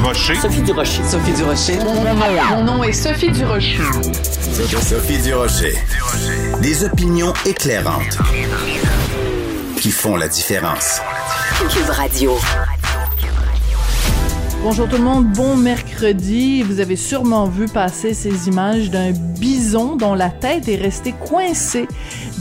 Durocher. Sophie Durocher. Sophie Durocher. Mon nom est Sophie Durocher. Sophie Durocher. Des opinions éclairantes qui font la différence. Cube Radio. Bonjour tout le monde, bon mercredi. Vous avez sûrement vu passer ces images d'un bison dont la tête est restée coincée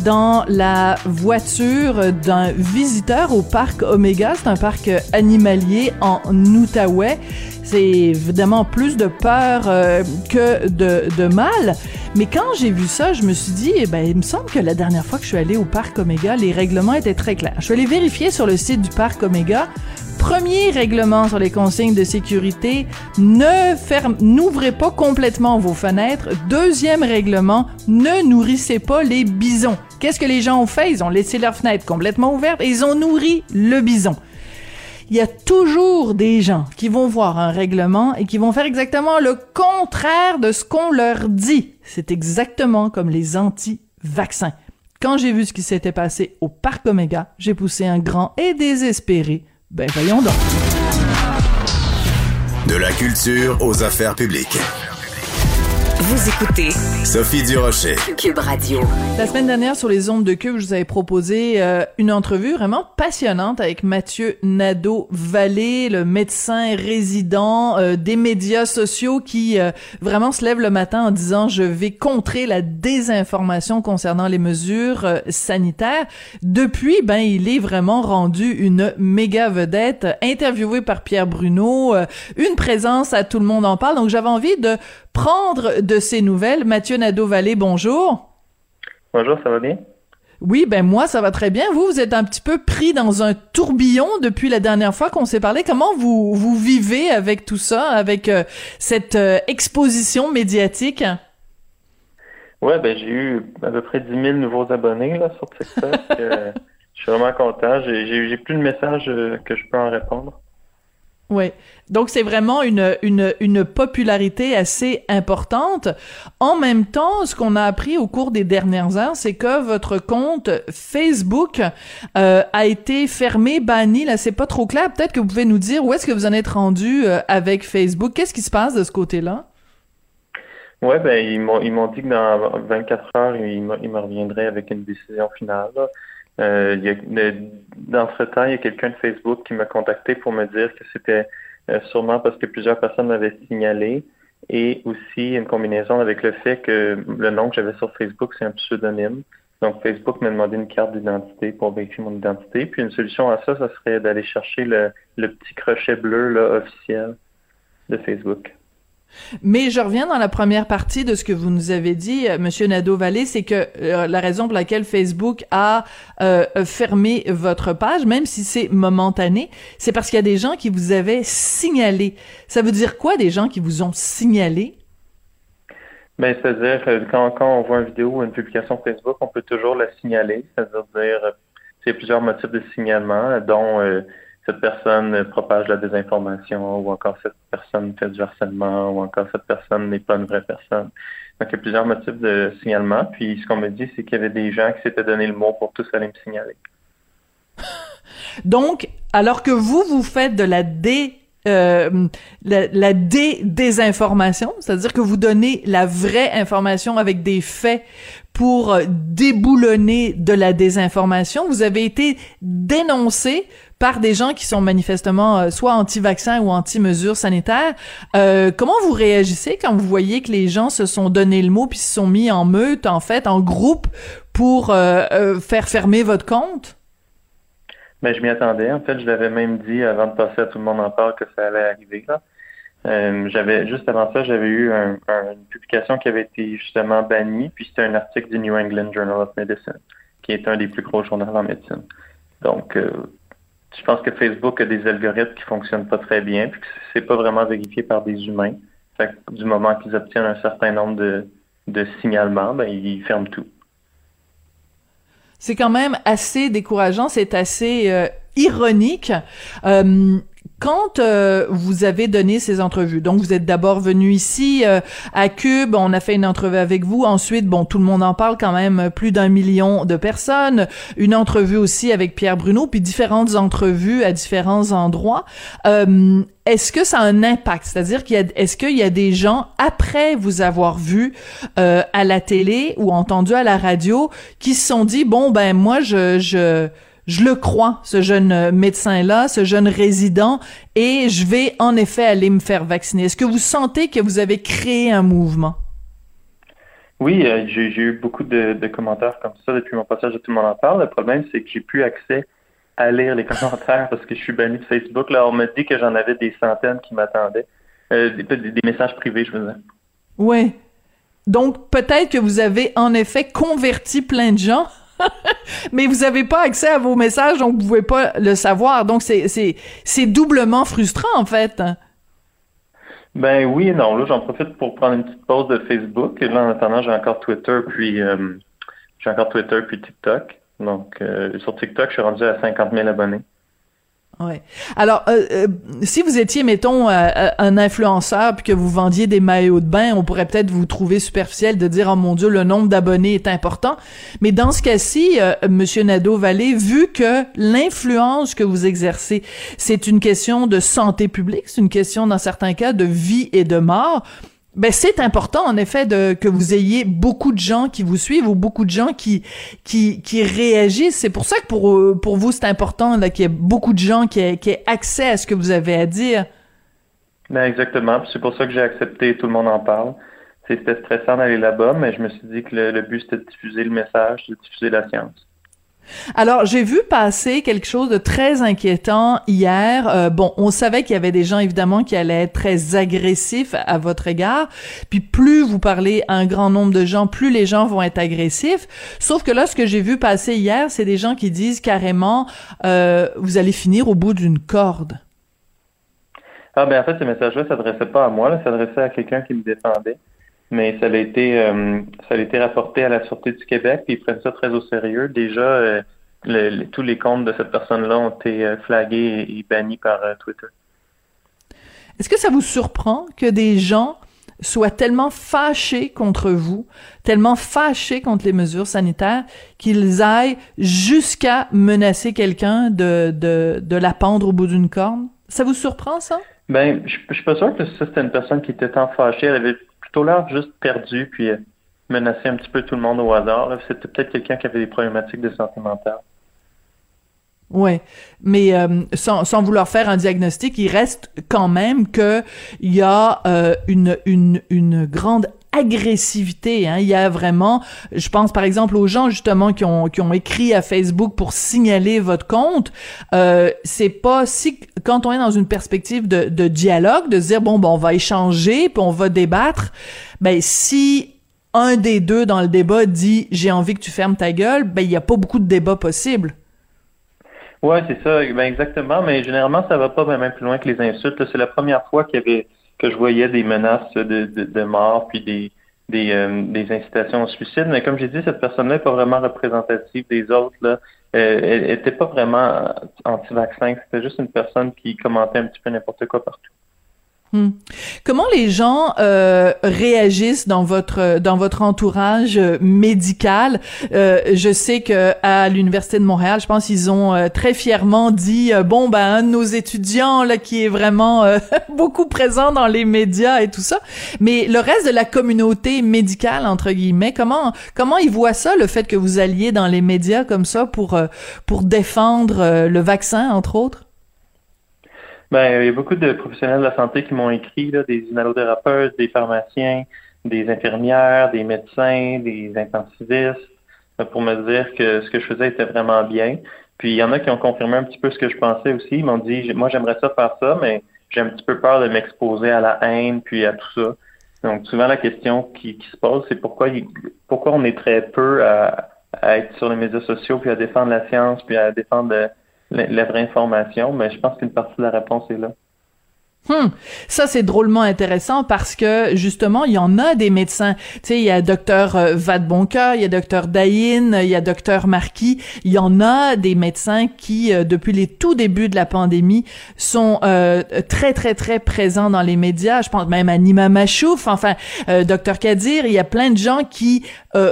dans la voiture d'un visiteur au parc Omega. C'est un parc animalier en Outaouais. C'est évidemment plus de peur euh, que de, mal. Mais quand j'ai vu ça, je me suis dit, eh ben, il me semble que la dernière fois que je suis allée au parc Omega, les règlements étaient très clairs. Je suis allée vérifier sur le site du parc Omega. Premier règlement sur les consignes de sécurité, ne ferme, n'ouvrez pas complètement vos fenêtres. Deuxième règlement, ne nourrissez pas les bisons. Qu'est-ce que les gens ont fait? Ils ont laissé leurs fenêtres complètement ouvertes et ils ont nourri le bison. Il y a toujours des gens qui vont voir un règlement et qui vont faire exactement le contraire de ce qu'on leur dit. C'est exactement comme les anti-vaccins. Quand j'ai vu ce qui s'était passé au parc Omega, j'ai poussé un grand et désespéré ben voyons donc. De la culture aux affaires publiques. Vous écoutez Sophie Durocher. Cube Radio. La semaine dernière, sur les ondes de Cube, je vous avais proposé euh, une entrevue vraiment passionnante avec Mathieu Nadeau-Vallée, le médecin résident euh, des médias sociaux qui euh, vraiment se lève le matin en disant « Je vais contrer la désinformation concernant les mesures sanitaires ». Depuis, ben, il est vraiment rendu une méga vedette, interviewé par Pierre Bruno, une présence à Tout le monde en parle. Donc, j'avais envie de prendre de ces nouvelles. Mathieu Nadeau-Vallée, bonjour. Bonjour, ça va bien? Oui, ben moi, ça va très bien. Vous, vous êtes un petit peu pris dans un tourbillon depuis la dernière fois qu'on s'est parlé. Comment vous, vous vivez avec tout ça, avec euh, cette euh, exposition médiatique? Ouais, ben j'ai eu à peu près 10 000 nouveaux abonnés là, sur TikTok. euh, je suis vraiment content. J'ai plus de messages euh, que je peux en répondre. Oui. Donc c'est vraiment une, une, une popularité assez importante. En même temps, ce qu'on a appris au cours des dernières heures, c'est que votre compte Facebook euh, a été fermé, banni. Là, c'est pas trop clair. Peut-être que vous pouvez nous dire où est-ce que vous en êtes rendu euh, avec Facebook. Qu'est-ce qui se passe de ce côté-là? Ouais, ben ils m'ont ils m'ont dit que dans 24 heures, ils, me reviendraient avec une décision finale. Euh, il y a, dans ce temps, il y a quelqu'un de Facebook qui m'a contacté pour me dire que c'était euh, sûrement parce que plusieurs personnes m'avaient signalé et aussi une combinaison avec le fait que le nom que j'avais sur Facebook, c'est un pseudonyme. Donc, Facebook m'a demandé une carte d'identité pour vérifier mon identité. Puis, une solution à ça, ça serait d'aller chercher le, le petit crochet bleu là, officiel de Facebook. Mais je reviens dans la première partie de ce que vous nous avez dit, euh, Monsieur Nadeau-Vallée, c'est que euh, la raison pour laquelle Facebook a euh, fermé votre page, même si c'est momentané, c'est parce qu'il y a des gens qui vous avaient signalé. Ça veut dire quoi, des gens qui vous ont signalé? Ben, c'est-à-dire quand, quand on voit une vidéo ou une publication Facebook, on peut toujours la signaler. C'est-à-dire dire, il y a plusieurs motifs de signalement, dont cette personne propage la désinformation ou encore cette personne fait du harcèlement ou encore cette personne n'est pas une vraie personne. Donc, il y a plusieurs motifs de signalement. Puis, ce qu'on me dit, c'est qu'il y avait des gens qui s'étaient donné le mot pour tous aller me signaler. Donc, alors que vous, vous faites de la dé euh, la, la dé désinformation, c'est-à-dire que vous donnez la vraie information avec des faits pour déboulonner de la désinformation. Vous avez été dénoncé par des gens qui sont manifestement euh, soit anti-vaccins ou anti-mesures sanitaires. Euh, comment vous réagissez quand vous voyez que les gens se sont donné le mot puis se sont mis en meute, en fait, en groupe pour euh, faire fermer votre compte? Ben, je m'y attendais. En fait, je l'avais même dit avant de passer à tout le monde en parle que ça allait arriver. Là. j'avais juste avant ça, j'avais eu une publication qui avait été justement bannie, puis c'était un article du New England Journal of Medicine, qui est un des plus gros journaux en médecine. Donc, je pense que Facebook a des algorithmes qui fonctionnent pas très bien, puis que c'est pas vraiment vérifié par des humains. Fait que du moment qu'ils obtiennent un certain nombre de, de signalements, ben, ils ferment tout. C'est quand même assez décourageant, c'est assez euh, ironique. Euh, quand euh, vous avez donné ces entrevues, donc vous êtes d'abord venu ici euh, à Cube, on a fait une entrevue avec vous, ensuite, bon, tout le monde en parle quand même, plus d'un million de personnes, une entrevue aussi avec Pierre Bruno, puis différentes entrevues à différents endroits. Euh, est-ce que ça a un impact? C'est-à-dire qu'il y a, est-ce qu'il y a des gens, après vous avoir vu à la télé ou entendu à la radio, qui se sont dit, bon, ben moi, je... je je le crois, ce jeune euh, médecin-là, ce jeune résident, et je vais en effet aller me faire vacciner. Est-ce que vous sentez que vous avez créé un mouvement? Oui, euh, j'ai eu beaucoup de, commentaires comme ça depuis mon passage à Tout le monde en parle. Le problème, c'est que j'ai plus accès à lire les commentaires parce que je suis banni de Facebook. Là, on m'a dit que j'en avais des centaines qui m'attendaient. Euh, des, messages privés, je veux dire. Oui. Donc, peut-être que vous avez en effet converti plein de gens mais vous n'avez pas accès à vos messages, donc vous pouvez pas le savoir. Donc c'est doublement frustrant en fait. Ben oui non. Là, j'en profite pour prendre une petite pause de Facebook. Et là, en attendant, j'ai encore Twitter puis euh, j'ai encore Twitter puis TikTok. Donc euh, sur TikTok, je suis rendu à 50 000 abonnés. Ouais. Alors, euh, euh, si vous étiez, mettons, euh, un influenceur puis que vous vendiez des maillots de bain, on pourrait peut-être vous trouver superficiel de dire, oh mon Dieu, le nombre d'abonnés est important. Mais dans ce cas-ci, Monsieur Nadeau-Vallée, vu que l'influence que vous exercez, c'est une question de santé publique, c'est une question, dans certains cas, de vie et de mort, ben c'est important en effet de que vous ayez beaucoup de gens qui vous suivent ou beaucoup de gens qui qui, qui réagissent. C'est pour ça que pour pour vous c'est important qu'il y ait beaucoup de gens qui aient, qui aient accès à ce que vous avez à dire. Ben exactement. C'est pour ça que j'ai accepté. Tout le monde en parle. C'était stressant d'aller là-bas, mais je me suis dit que le, le but c'était de diffuser le message, de diffuser la science. Alors, j'ai vu passer quelque chose de très inquiétant hier. Euh, bon, on savait qu'il y avait des gens, évidemment, qui allaient être très agressifs à votre égard. Puis plus vous parlez à un grand nombre de gens, plus les gens vont être agressifs. Sauf que là, ce que j'ai vu passer hier, c'est des gens qui disent carrément, euh, vous allez finir au bout d'une corde. Ah ben en fait, ce message-là s'adressait pas à moi, ça s'adressait à quelqu'un qui me défendait mais ça a été euh, ça a été rapporté à la Sûreté du Québec, puis ils prennent ça très au sérieux. Déjà, euh, tous les comptes de cette personne-là ont été euh, flagués et, bannis par Twitter. Est-ce que ça vous surprend que des gens soient tellement fâchés contre vous, tellement fâchés contre les mesures sanitaires, qu'ils aillent jusqu'à menacer quelqu'un de, de, de la pendre au bout d'une corne? Ça vous surprend, ça? Ben, je, je suis pas sûr que ça, c'était une personne qui était tant fâchée. Elle avait l'air juste perdu, puis euh, menacer un petit peu tout le monde au hasard. C'était peut-être quelqu'un qui avait des problématiques de santé mentale. Ouais, mais euh, sans, sans vouloir faire un diagnostic, il reste quand même que il y a euh, une, une, une grande agressivité. Hein. Il y a vraiment, je pense par exemple aux gens justement qui ont qui ont écrit à Facebook pour signaler votre compte. Euh, c'est pas si quand on est dans une perspective de, dialogue, de dire bon bon on va échanger puis on va débattre. Ben si un des deux dans le débat dit j'ai envie que tu fermes ta gueule, ben il y a pas beaucoup de débat possible. Ouais, c'est ça, ben exactement, mais généralement ça va pas même plus loin que les insultes. C'est la première fois qu'il y avait que je voyais des menaces de, de, mort puis des des, euh, des incitations au suicide. Mais comme j'ai dit, cette personne-là n'est pas vraiment représentative des autres. Là. Euh, elle n'était pas vraiment anti-vaccin. C'était juste une personne qui commentait un petit peu n'importe quoi partout. Hmm. Comment les gens euh, réagissent dans votre dans votre entourage euh, médical? Euh, Je sais que à l'université de Montréal, je pense qu'ils ont euh, très fièrement dit bon ben un de nos étudiants là qui est vraiment beaucoup présent dans les médias et tout ça. Mais le reste de la communauté médicale entre guillemets, comment comment ils voient ça le fait que vous alliez dans les médias comme ça pour pour défendre le vaccin entre autres? Ben, il y a beaucoup de professionnels de la santé qui m'ont écrit, là, des inhalothérapeutes, des pharmaciens, des infirmières, des médecins, des intensivistes, euh, pour me dire que ce que je faisais était vraiment bien. Puis il y en a qui ont confirmé un petit peu ce que je pensais aussi. Ils m'ont dit, moi j'aimerais ça faire ça, mais j'ai un petit peu peur de m'exposer à la haine puis à tout ça. Donc souvent la question qui, qui se pose, c'est pourquoi pourquoi on est très peu à, à, être sur les médias sociaux puis à défendre la science puis à défendre la, vraie information, mais je pense qu'une partie de la réponse est là. Hum, ça c'est drôlement intéressant parce que justement il y en a des médecins. Tu sais, il y a docteur euh, Vadeboncoeur, il y a docteur Daïn, il y a docteur Marquis. Il y en a des médecins qui euh, depuis les tout débuts de la pandémie sont euh, très très très présents dans les médias. Je pense même à Nima Machouf, enfin docteur Kadir. Il y a plein de gens qui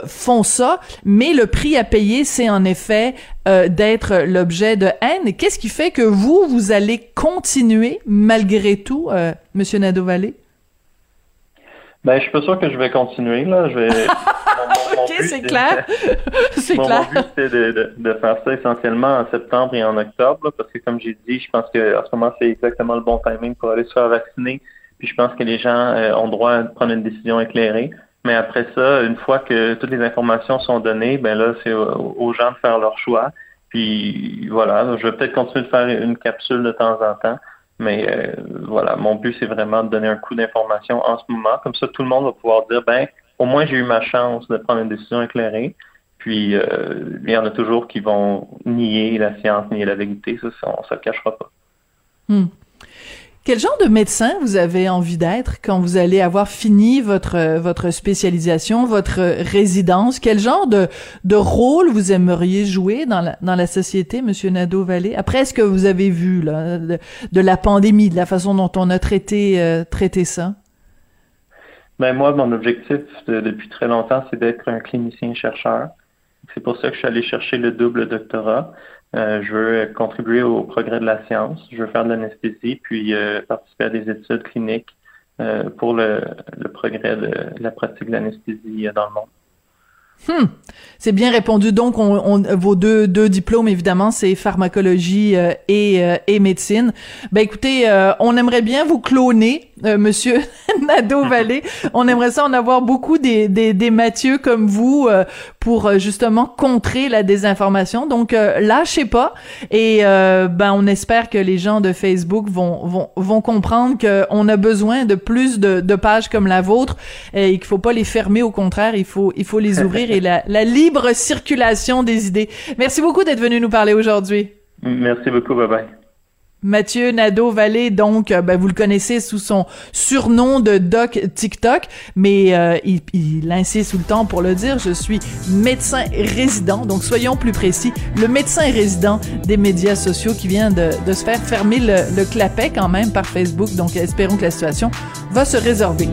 font ça, mais le prix à payer c'est en effet euh, d'être l'objet de haine. Qu'est-ce qui fait que vous, vous allez continuer malgré tout, euh, Monsieur Nadeau-Vallée? Ben, je suis pas sûr que je vais continuer, là. Je vais... ok, c'est clair. c'est clair. Mon but, c'est de, de, faire ça essentiellement en septembre et en octobre, parce que comme j'ai dit, je pense qu'en ce moment, c'est exactement le bon timing pour aller se faire vacciner. Puis je pense que les gens euh, ont droit de prendre une décision éclairée. Mais après ça, une fois que toutes les informations sont données, ben là, c'est aux gens de faire leur choix. Puis voilà, je vais peut-être continuer de faire une capsule de temps en temps. Mais euh, voilà, mon but, c'est vraiment de donner un coup d'information en ce moment. Comme ça, tout le monde va pouvoir dire, ben, au moins, j'ai eu ma chance de prendre une décision éclairée. Puis, euh, il y en a toujours qui vont nier la science, nier la vérité. Ça, on ne se le cachera pas. Hmm. Quel genre de médecin vous avez envie d'être quand vous allez avoir fini votre votre spécialisation, votre résidence? Quel genre de de rôle vous aimeriez jouer dans la dans la société, Monsieur Nadeau Vallée Après ce que vous avez vu là de, la pandémie, de la façon dont on a traité euh, traité ça? Ben moi, mon objectif depuis très longtemps, c'est d'être un clinicien chercheur. C'est pour ça que je suis allé chercher le double doctorat. Euh, je veux contribuer au progrès de la science. Je veux faire de l'anesthésie, puis euh, participer à des études cliniques euh, pour le, le, progrès de la pratique de l'anesthésie dans le monde. Hmm. C'est bien répondu. Donc, on, on, vos deux, deux diplômes, évidemment, c'est pharmacologie euh, et, euh, et médecine. Ben, écoutez, euh, on aimerait bien vous cloner, Monsieur Nadeau-Vallée. on aimerait ça en avoir beaucoup des, des, des Mathieu comme vous pour justement contrer la désinformation. Donc, lâchez pas. Et ben, on espère que les gens de Facebook vont, vont, vont comprendre qu'on a besoin de plus de, de pages comme la vôtre et qu'il faut pas les fermer. Au contraire, il faut, il faut les ouvrir et la, libre circulation des idées. Merci beaucoup d'être venu nous parler aujourd'hui. Merci beaucoup, bye bye. Mathieu Nadeau-Vallée, donc, euh, ben, vous le connaissez sous son surnom de Doc TikTok, mais euh, il, il, insiste tout le temps pour le dire, je suis médecin résident, donc soyons plus précis, le médecin résident des médias sociaux qui vient de, de se faire fermer le, le clapet quand même par Facebook, donc espérons que la situation va se résorber.